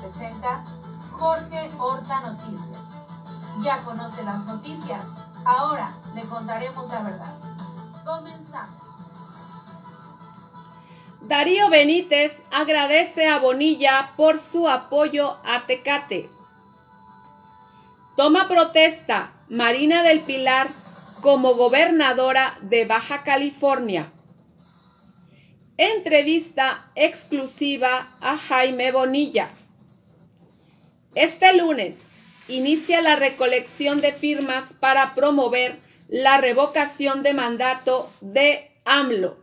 Presenta Jorge Horta Noticias. Ya conoce las noticias, ahora le contaremos la verdad. Comenzamos. Darío Benítez agradece a Bonilla por su apoyo a Tecate. Toma protesta Marina del Pilar como gobernadora de Baja California. Entrevista exclusiva a Jaime Bonilla. Este lunes inicia la recolección de firmas para promover la revocación de mandato de AMLO.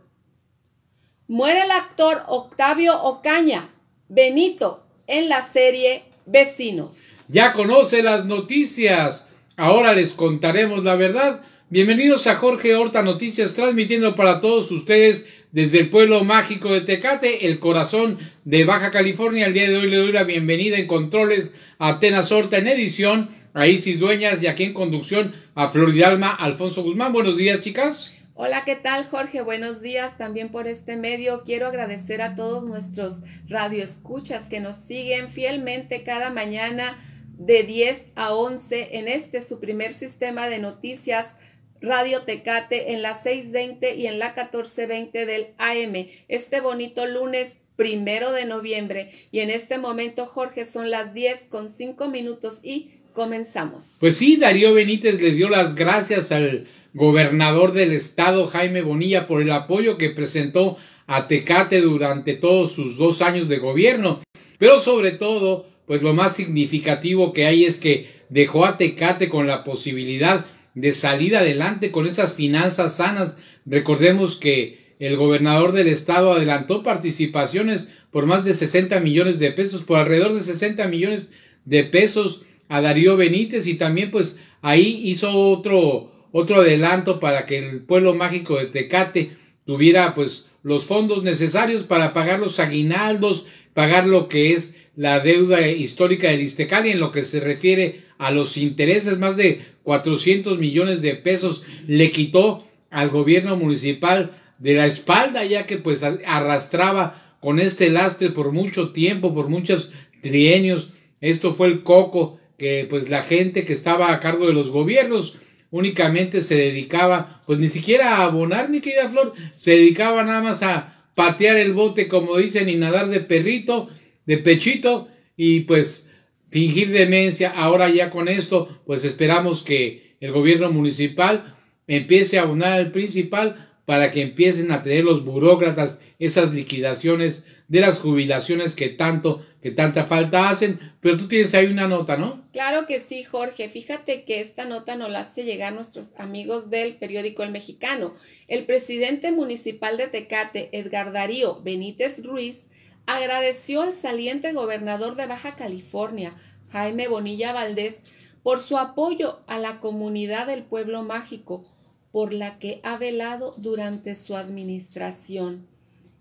Muere el actor Octavio Ocaña, Benito, en la serie Vecinos. Ya conoce las noticias. Ahora les contaremos la verdad. Bienvenidos a Jorge Horta Noticias, transmitiendo para todos ustedes desde el pueblo mágico de Tecate, el corazón de Baja California. El día de hoy le doy la bienvenida en controles a Atenas Horta en edición, a Isis Dueñas y aquí en conducción a Floridalma Alfonso Guzmán. Buenos días, chicas. Hola, ¿qué tal Jorge? Buenos días también por este medio. Quiero agradecer a todos nuestros radioescuchas que nos siguen fielmente cada mañana de 10 a 11 en este su primer sistema de noticias Radio Tecate en la 620 y en la 1420 del AM. Este bonito lunes primero de noviembre. Y en este momento, Jorge, son las 10 con 5 minutos y comenzamos. Pues sí, Darío Benítez le dio las gracias al gobernador del estado, Jaime Bonilla, por el apoyo que presentó a Tecate durante todos sus dos años de gobierno. Pero sobre todo, pues lo más significativo que hay es que dejó a Tecate con la posibilidad de salir adelante con esas finanzas sanas. Recordemos que el gobernador del estado adelantó participaciones por más de 60 millones de pesos, por alrededor de 60 millones de pesos a Darío Benítez y también pues ahí hizo otro otro adelanto para que el pueblo mágico de Tecate tuviera pues los fondos necesarios para pagar los aguinaldos, pagar lo que es la deuda histórica de Istecali en lo que se refiere a los intereses, más de 400 millones de pesos le quitó al gobierno municipal de la espalda, ya que pues arrastraba con este lastre por mucho tiempo, por muchos trienios. Esto fue el coco que pues la gente que estaba a cargo de los gobiernos únicamente se dedicaba, pues ni siquiera a abonar, ni querida Flor, se dedicaba nada más a patear el bote, como dicen, y nadar de perrito, de pechito, y pues fingir demencia. Ahora ya con esto, pues esperamos que el gobierno municipal empiece a abonar al principal para que empiecen a tener los burócratas esas liquidaciones de las jubilaciones que tanto, que tanta falta hacen. Pero tú tienes ahí una nota, ¿no? Claro que sí, Jorge. Fíjate que esta nota nos la hace llegar nuestros amigos del periódico El Mexicano. El presidente municipal de Tecate, Edgar Darío Benítez Ruiz, agradeció al saliente gobernador de Baja California, Jaime Bonilla Valdés, por su apoyo a la comunidad del pueblo mágico, por la que ha velado durante su administración.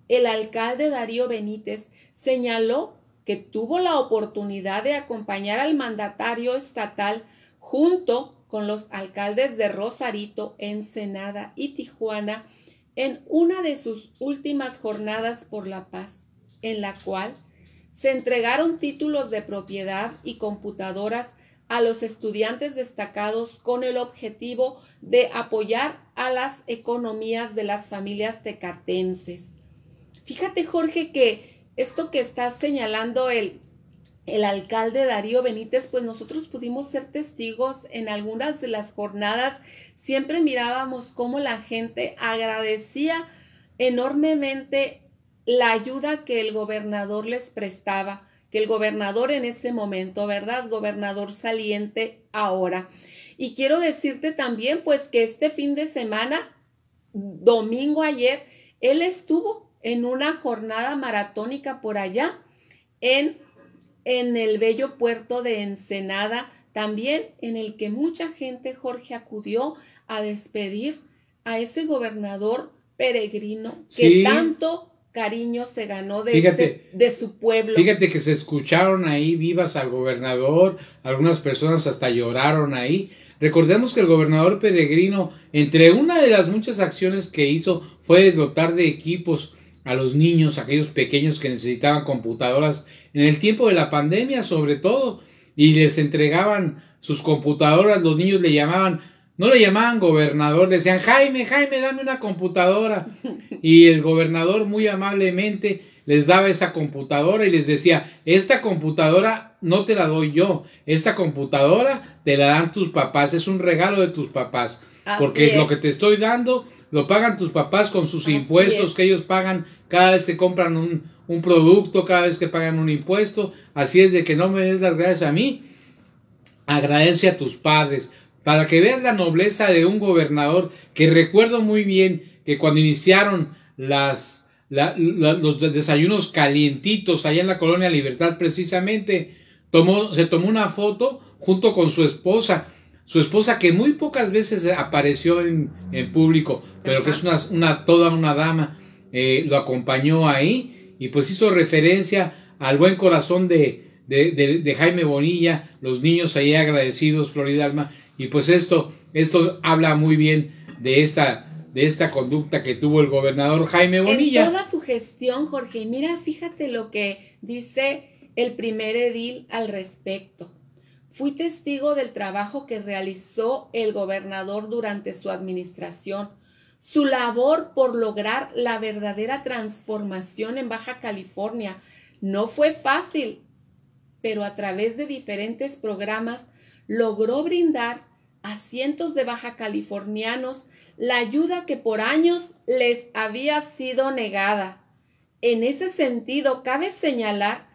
El alcalde Darío Benítez señaló que tuvo la oportunidad de acompañar al mandatario estatal junto con los alcaldes de Rosarito, Ensenada y Tijuana en una de sus últimas jornadas por la paz en la cual se entregaron títulos de propiedad y computadoras a los estudiantes destacados con el objetivo de apoyar a las economías de las familias tecatenses. Fíjate, Jorge, que esto que está señalando el, el alcalde Darío Benítez, pues nosotros pudimos ser testigos en algunas de las jornadas. Siempre mirábamos cómo la gente agradecía enormemente la ayuda que el gobernador les prestaba, que el gobernador en ese momento, ¿verdad? Gobernador saliente ahora. Y quiero decirte también, pues, que este fin de semana, domingo ayer, él estuvo en una jornada maratónica por allá, en, en el bello puerto de Ensenada, también en el que mucha gente, Jorge, acudió a despedir a ese gobernador peregrino que tanto cariño se ganó de, de su pueblo. Fíjate que se escucharon ahí vivas al gobernador, algunas personas hasta lloraron ahí. Recordemos que el gobernador peregrino, entre una de las muchas acciones que hizo, fue dotar de equipos a los niños, aquellos pequeños que necesitaban computadoras. En el tiempo de la pandemia sobre todo, y les entregaban sus computadoras, los niños le llamaban, no le llamaban gobernador, le decían, Jaime, Jaime, dame una computadora. Y el gobernador muy amablemente les daba esa computadora y les decía, esta computadora no te la doy yo, esta computadora te la dan tus papás, es un regalo de tus papás, porque lo que te estoy dando lo pagan tus papás con sus impuestos que ellos pagan cada vez que compran un, un producto, cada vez que pagan un impuesto, así es de que no me des las gracias a mí, agradece a tus padres, para que veas la nobleza de un gobernador que recuerdo muy bien que cuando iniciaron las, los desayunos calientitos allá en la colonia Libertad precisamente, tomó, se tomó una foto junto con su esposa, su esposa que muy pocas veces apareció en, en público, pero que es una, una, toda una dama, eh, lo acompañó ahí y pues hizo referencia al buen corazón de, de, de, Jaime Bonilla, los niños ahí agradecidos, Florida Alma, y pues esto, esto habla muy bien de esta, de esta conducta que tuvo el gobernador Jaime Bonilla. En toda su gestión, Jorge, mira, fíjate lo que dice el primer edil al respecto. Fui testigo del trabajo que realizó el gobernador durante su administración. Su labor por lograr la verdadera transformación en Baja California no fue fácil, pero a través de diferentes programas logró brindar a cientos de baja californianos la ayuda que por años les había sido negada. En ese sentido, cabe señalar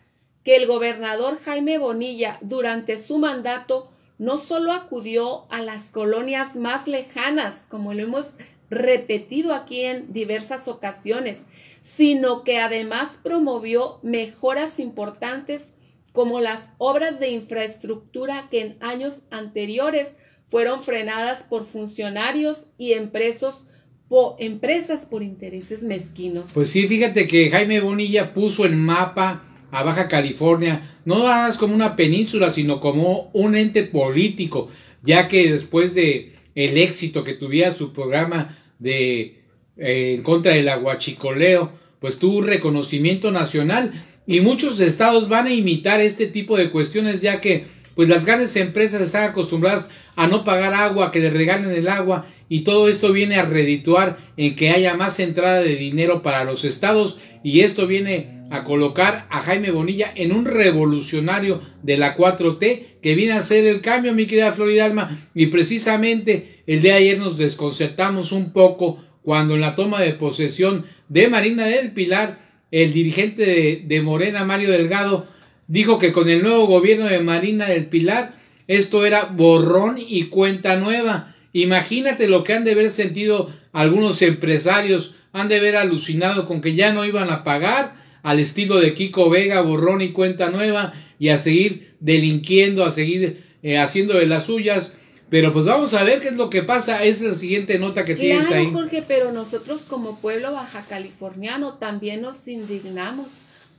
que el gobernador Jaime Bonilla durante su mandato no solo acudió a las colonias más lejanas, como lo hemos repetido aquí en diversas ocasiones, sino que además promovió mejoras importantes como las obras de infraestructura que en años anteriores fueron frenadas por funcionarios y empresas por intereses mezquinos. Pues sí, fíjate que Jaime Bonilla puso en mapa a Baja California, no nada como una península, sino como un ente político, ya que después de el éxito que tuviera su programa de eh, en contra del aguachicoleo, pues tuvo un reconocimiento nacional y muchos estados van a imitar este tipo de cuestiones ya que pues las grandes empresas están acostumbradas a no pagar agua, que le regalen el agua y todo esto viene a redituar en que haya más entrada de dinero para los estados y esto viene a colocar a Jaime Bonilla en un revolucionario de la 4T que viene a hacer el cambio, mi querida Florida Alma, y precisamente el de ayer nos desconcertamos un poco cuando en la toma de posesión de Marina del Pilar el dirigente de, Morena, Mario Delgado, dijo que con el nuevo gobierno de Marina del Pilar, esto era borrón y cuenta nueva. Imagínate lo que han de haber sentido algunos empresarios, han de haber alucinado con que ya no iban a pagar al estilo de Kiko Vega, borrón y cuenta nueva, y a seguir delinquiendo, a seguir eh, haciendo de las suyas. Pero pues vamos a ver qué es lo que pasa. Es la siguiente nota que tienes ahí. Jorge, pero nosotros como pueblo baja californiano también nos indignamos.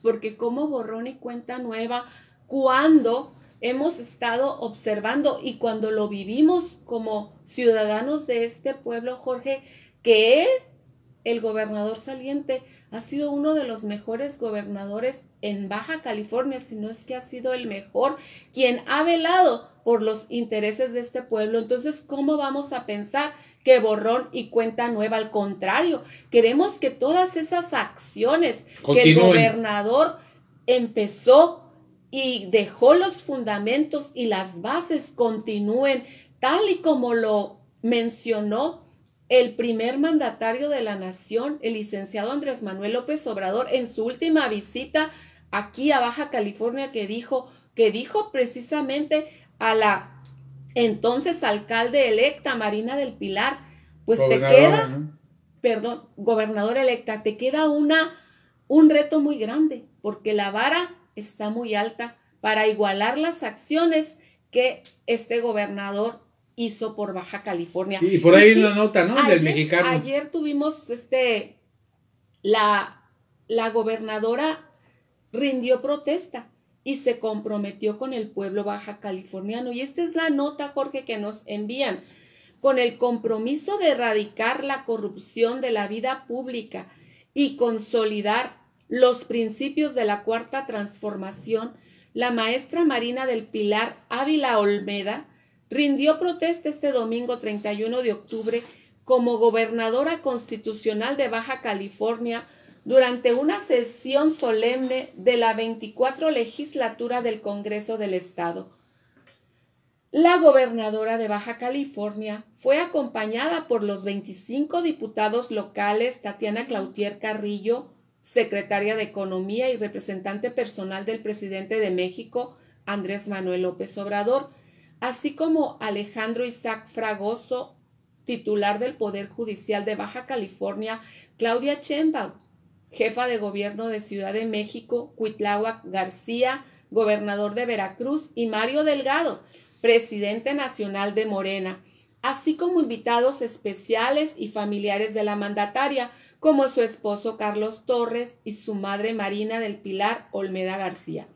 Porque como borrón y cuenta nueva, cuando hemos estado observando y cuando lo vivimos como ciudadanos de este pueblo, Jorge, que el gobernador saliente, ha sido uno de los mejores gobernadores en Baja California, si no es que ha sido el mejor, quien ha velado por los intereses de este pueblo. Entonces, ¿cómo vamos a pensar que borrón y cuenta nueva? Al contrario, queremos que todas esas acciones que el gobernador empezó y dejó los fundamentos y las bases continúen tal y como lo mencionó el primer mandatario de la nación, el licenciado Andrés Manuel López Obrador, en su última visita aquí a Baja California, que dijo, que dijo precisamente a la entonces alcalde electa Marina del Pilar, pues te queda, perdón, gobernador electa, te queda una, un reto muy grande, porque la vara está muy alta para igualar las acciones que este gobernador hizo por Baja California. Y por ahí una nota, ¿no? Del mexicano. Ayer tuvimos este, la, la gobernadora rindió protesta y se comprometió con el pueblo baja californiano. Y esta es la nota, Jorge, que nos envían. Con el compromiso de erradicar la corrupción de la vida pública y consolidar los principios de la cuarta transformación, la maestra Marina del Pilar Ávila Olmeda rindió protesta este domingo 31 de octubre como gobernadora constitucional de Baja California durante una sesión solemne de la 24 legislatura del Congreso del Estado. La gobernadora de Baja California fue acompañada por los 25 diputados locales Tatiana Clautier Carrillo, secretaria de Economía y representante personal del presidente de México, Andrés Manuel López Obrador, así como Alejandro Isaac Fragoso, titular del Poder Judicial de Baja California, Claudia Chembao, jefa de gobierno de Ciudad de México, Cuitláhuac García, gobernador de Veracruz, y Mario Delgado, presidente nacional de Morena, así como invitados especiales y familiares de la mandataria, como su esposo Carlos Torres y su madre Marina del Pilar Olmeda García.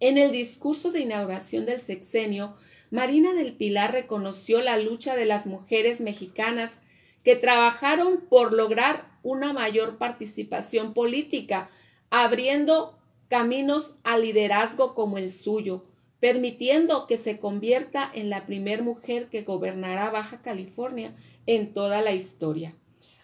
En el discurso de inauguración del sexenio, Marina del Pilar reconoció la lucha de las mujeres mexicanas que trabajaron por lograr una mayor participación política, abriendo caminos al liderazgo como el suyo, permitiendo que se convierta en la primer mujer que gobernará Baja California en toda la historia.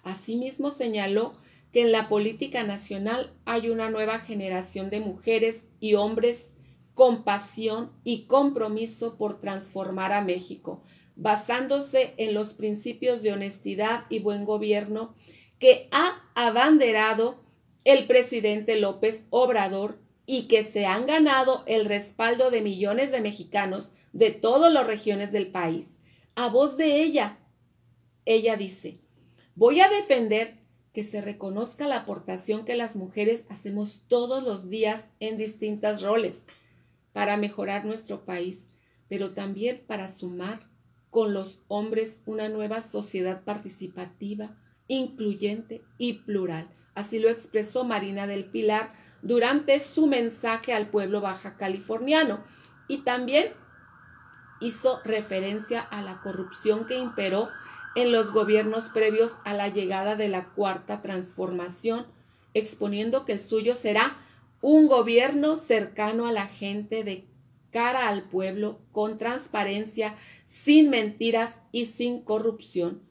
Asimismo señaló que en la política nacional hay una nueva generación de mujeres y hombres con pasión y compromiso por transformar a México, basándose en los principios de honestidad y buen gobierno que ha abanderado el presidente López Obrador y que se han ganado el respaldo de millones de mexicanos de todas las regiones del país. A voz de ella, ella dice, voy a defender que se reconozca la aportación que las mujeres hacemos todos los días en distintos roles para mejorar nuestro país, pero también para sumar con los hombres una nueva sociedad participativa, incluyente y plural. Así lo expresó Marina del Pilar durante su mensaje al pueblo baja californiano y también hizo referencia a la corrupción que imperó en los gobiernos previos a la llegada de la cuarta transformación, exponiendo que el suyo será un gobierno cercano a la gente de cara al pueblo, con transparencia, sin mentiras y sin corrupción.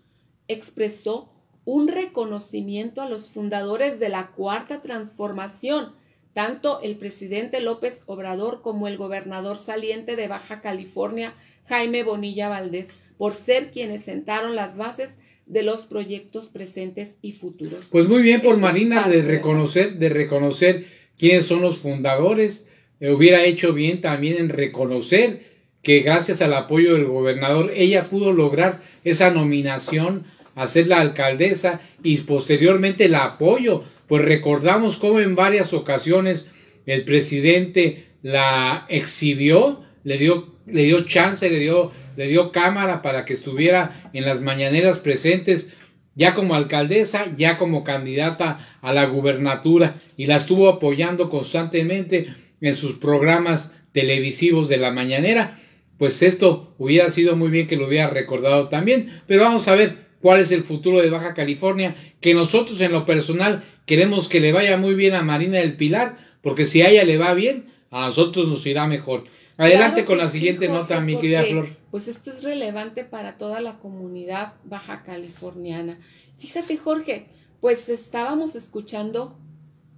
Expresó un reconocimiento a los fundadores de la cuarta transformación, tanto el presidente López Obrador como el gobernador saliente de Baja California, Jaime Bonilla Valdés, por ser quienes sentaron las bases de los proyectos presentes y futuros. Pues muy bien por Marina de reconocer, de reconocer quiénes son los fundadores. Eh, hubiera hecho bien también en reconocer que gracias al apoyo del gobernador ella pudo lograr esa nominación a ser la alcaldesa y posteriormente el apoyo, pues recordamos cómo en varias ocasiones el presidente la exhibió, le dio, le dio chance, le dio, le dio cámara para que estuviera en las mañaneras presentes, ya como alcaldesa, ya como candidata a la gubernatura, y la estuvo apoyando constantemente en sus programas televisivos de la mañanera. Pues esto hubiera sido muy bien que lo hubiera recordado también, pero vamos a ver cuál es el futuro de Baja California, que nosotros en lo personal queremos que le vaya muy bien a Marina del Pilar, porque si a ella le va bien, a nosotros nos irá mejor. Adelante con la siguiente nota, mi querida Flor. Pues esto es relevante para toda la comunidad baja californiana. Fíjate, Jorge, pues estábamos escuchando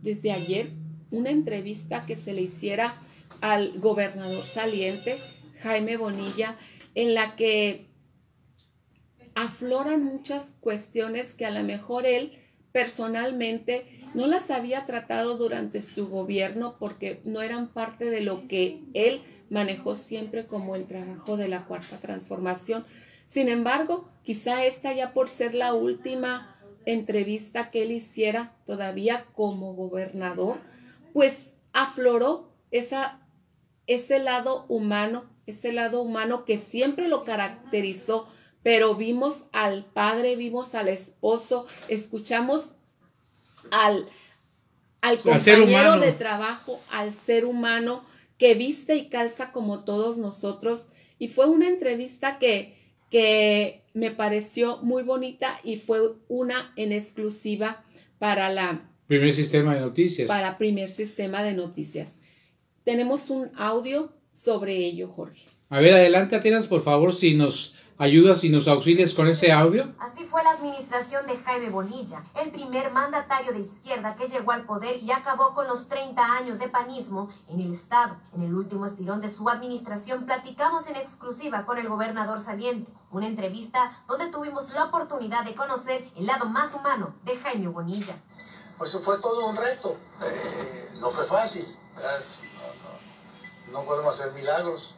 desde ayer una entrevista que se le hiciera al gobernador saliente, Jaime Bonilla, en la que afloran muchas cuestiones que a lo mejor él personalmente no las había tratado durante su gobierno porque no eran parte de lo que él manejó siempre como el trabajo de la cuarta transformación. Sin embargo, quizá esta ya por ser la última entrevista que él hiciera todavía como gobernador, pues afloró esa, ese lado humano, ese lado humano que siempre lo caracterizó pero vimos al padre, vimos al esposo, escuchamos al, al compañero de trabajo, al ser humano que viste y calza como todos nosotros. Y fue una entrevista que, que me pareció muy bonita y fue una en exclusiva para la Primer sistema de noticias. para primer sistema de noticias. Tenemos un audio sobre ello, Jorge. A ver, adelante, Atenas, por favor, si nos ayudas y nos auxilias con ese audio. Así fue la administración de Jaime Bonilla, el primer mandatario de izquierda que llegó al poder y acabó con los 30 años de panismo en el Estado. En el último estirón de su administración platicamos en exclusiva con el gobernador saliente, una entrevista donde tuvimos la oportunidad de conocer el lado más humano de Jaime Bonilla. Pues fue todo un reto, eh, no fue fácil, no, no, no podemos hacer milagros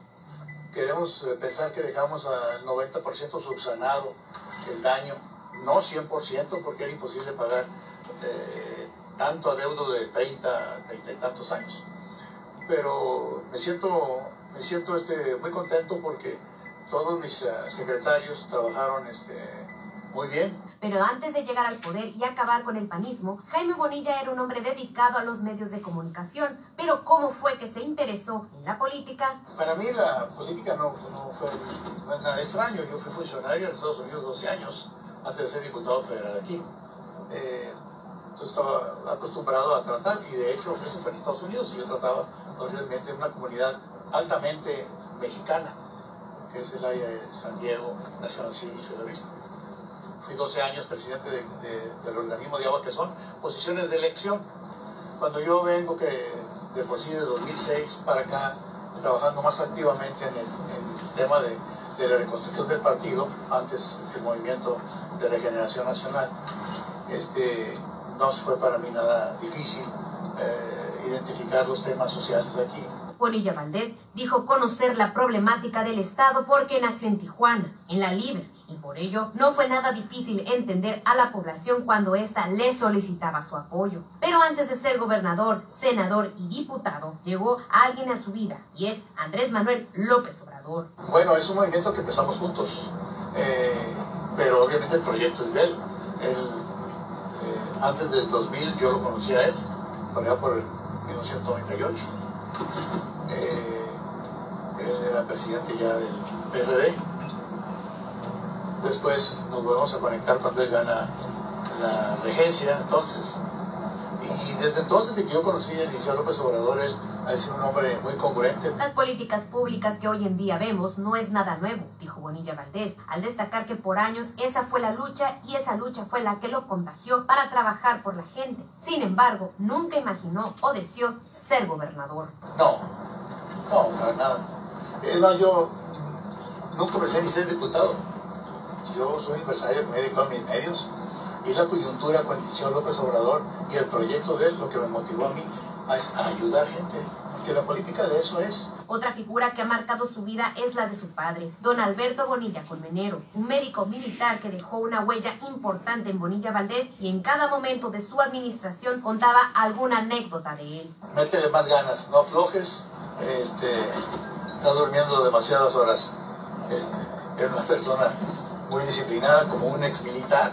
queremos eh, pensar que dejamos al 90% subsanado el daño, no 100% porque era imposible pagar eh, tanto adeudo de 30, 30 y tantos años. Pero me siento, me siento este, muy contento porque todos mis uh, secretarios trabajaron este, muy bien pero antes de llegar al poder y acabar con el panismo, Jaime Bonilla era un hombre dedicado a los medios de comunicación. Pero ¿cómo fue que se interesó en la política? Para mí la política no, no fue no es nada extraño. Yo fui funcionario en Estados Unidos 12 años antes de ser diputado federal aquí. Eh, entonces estaba acostumbrado a tratar y de hecho eso fue en Estados Unidos y yo trataba realmente en una comunidad altamente mexicana, que es el área de San Diego, National City, Ciudad Vista fui 12 años presidente de, de, del organismo de agua, que son posiciones de elección. Cuando yo vengo que de por sí de 2006 para acá, trabajando más activamente en el, tema de, de, la reconstrucción del partido, antes el movimiento de regeneración nacional, este, no fue para mí nada difícil eh, identificar los temas sociales de aquí Bonilla Valdés dijo conocer la problemática del Estado porque nació en Tijuana, en la Libre, y por ello no fue nada difícil entender a la población cuando ésta le solicitaba su apoyo. Pero antes de ser gobernador, senador y diputado, llegó alguien a su vida, y es Andrés Manuel López Obrador. Bueno, es un movimiento que empezamos juntos, eh, pero obviamente el proyecto es de él. eh, antes del 2000 yo lo conocí a él, por allá por el 1998 eh, él era presidente ya del PRD. Después nos volvemos a conectar cuando él gana la regencia, entonces. Y desde entonces, desde que yo conocí a Eliseo López Obrador, él ha sido un hombre muy congruente. Las políticas públicas que hoy en día vemos no es nada nuevo, dijo Bonilla Valdés, al destacar que por años esa fue la lucha y esa lucha fue la que lo contagió para trabajar por la gente. Sin embargo, nunca imaginó o deseó ser gobernador. No, no, para nada. Es más, yo nunca pensé ni ser diputado. Yo soy empresario que me he dedicado a mis medios y la coyuntura con Eliseo López Obrador y el proyecto de él lo que me motivó a mí a, a ayudar gente, porque la política de eso es. Otra figura que ha marcado su vida es la de su padre, don Alberto Bonilla Colmenero, un médico militar que dejó una huella importante en Bonilla Valdés y en cada momento de su administración contaba alguna anécdota de él. Métele más ganas, no aflojes, este, está durmiendo demasiadas horas. Este, era una persona muy disciplinada, como un ex militar,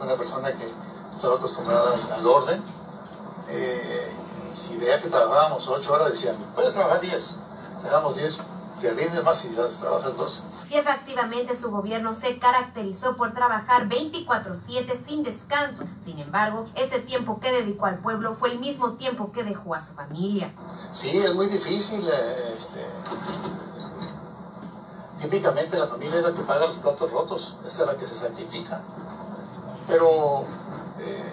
una persona que estaba acostumbrada al orden. Eh, y si veía que trabajábamos 8 horas, decían, puedes trabajar 10. Trabajamos 10, te rindes más y ya trabajas 12. Y efectivamente su gobierno se caracterizó por trabajar 24/7 sin descanso. Sin embargo, ese tiempo que dedicó al pueblo fue el mismo tiempo que dejó a su familia. Sí, es muy difícil. Este, típicamente la familia es la que paga los platos rotos, esa es la que se sacrifica. Pero eh,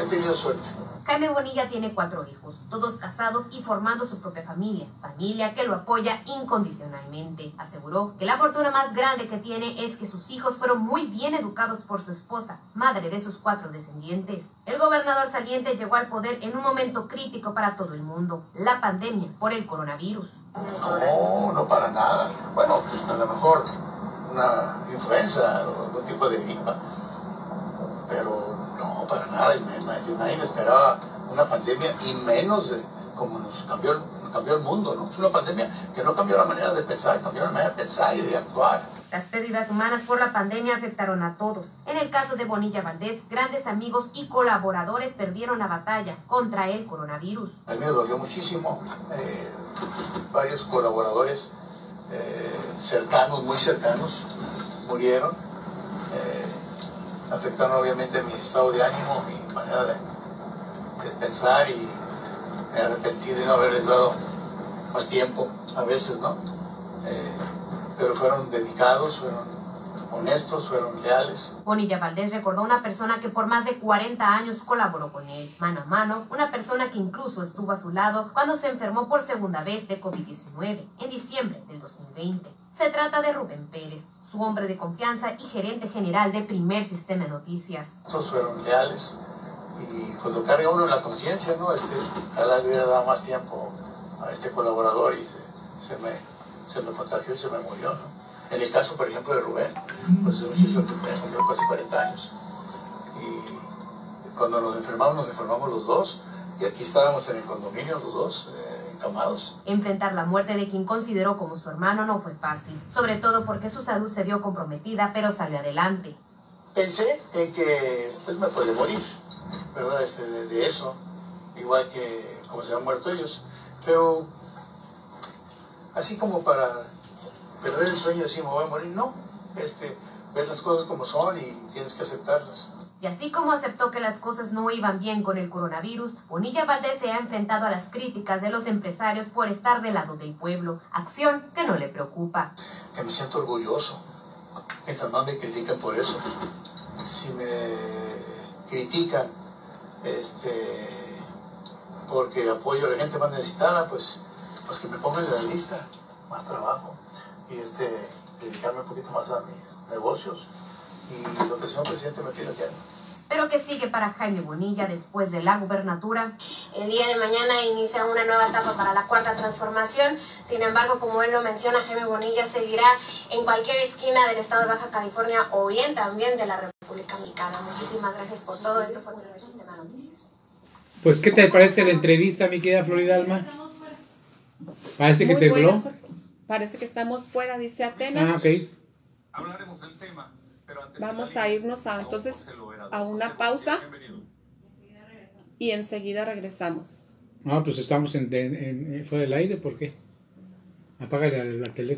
he tenido suerte. Jaime Bonilla tiene cuatro hijos, todos casados y formando su propia familia, familia que lo apoya incondicionalmente. Aseguró que la fortuna más grande que tiene es que sus hijos fueron muy bien educados por su esposa, madre de sus cuatro descendientes. El gobernador saliente llegó al poder en un momento crítico para todo el mundo, la pandemia por el coronavirus. No, no para nada. Bueno, a lo mejor una influenza o algún tipo de gripa, pero no, para nada. Nadie esperaba una pandemia y menos como nos cambió, nos cambió el mundo, ¿no? Una pandemia que no cambió la manera de pensar, cambió la manera de pensar y de actuar. Las pérdidas humanas por la pandemia afectaron a todos. En el caso de Bonilla Valdés, grandes amigos y colaboradores perdieron la batalla contra el coronavirus. A mí me dolió muchísimo. Eh, varios colaboradores eh, cercanos, muy cercanos, murieron. Afectaron obviamente mi estado de ánimo, mi manera de, pensar y me arrepentí de no haberles dado más tiempo a veces, ¿no? Eh, pero fueron dedicados, fueron honestos, fueron leales. Bonilla Valdés recordó una persona que por más de 40 años colaboró con él, mano a mano, una persona que incluso estuvo a su lado cuando se enfermó por segunda vez de COVID-19 en diciembre del 2020. Se trata de Rubén Pérez, su hombre de confianza y gerente general de Primer Sistema de Noticias. Todos fueron leales y pues lo carga uno en la conciencia, ¿no? Este, ojalá hubiera dado más tiempo a este colaborador y se, se me, se me contagió y se me murió, ¿no? En el caso, por ejemplo, de Rubén, pues me murió casi 40 años. Y cuando nos enfermamos, nos enfermamos los dos. Y aquí estábamos en el condominio los dos, eh, encamados. Enfrentar la muerte de quien consideró como su hermano no fue fácil, sobre todo porque su salud se vio comprometida, pero salió adelante. Pensé en que pues, me podía morir, ¿verdad? Este, de, de eso, igual que como se han muerto ellos. Pero así como para perder el sueño decir me voy a morir, no. Este, ves las cosas como son y tienes que aceptarlas. Y así como aceptó que las cosas no iban bien con el coronavirus, Bonilla Valdés se ha enfrentado a las críticas de los empresarios por estar del lado del pueblo, acción que no le preocupa. Que me siento orgulloso, mientras no me critican por eso. Si me critican este, porque apoyo a la gente más necesitada, pues, pues que me pongan en la lista, más trabajo y este, dedicarme un poquito más a mis negocios y lo que el señor presidente me pide que haga. Pero que sigue para Jaime Bonilla después de la gubernatura. El día de mañana inicia una nueva etapa para la cuarta transformación. Sin embargo, como él lo menciona, Jaime Bonilla seguirá en cualquier esquina del estado de Baja California o bien también de la República Mexicana. Muchísimas gracias por todo. Esto fue Primer Sistema de Noticias. Pues, ¿qué te parece la entrevista, mi querida Florida Alma? Parece que Muy te. Jorge. Parece que estamos fuera, dice Atenas. Ah, ok. Hablaremos del tema, Vamos a irnos a, entonces a una pausa y enseguida regresamos. Ah, pues estamos en, en- en- fuera del aire, ¿por qué? Apaga la, la teléfono.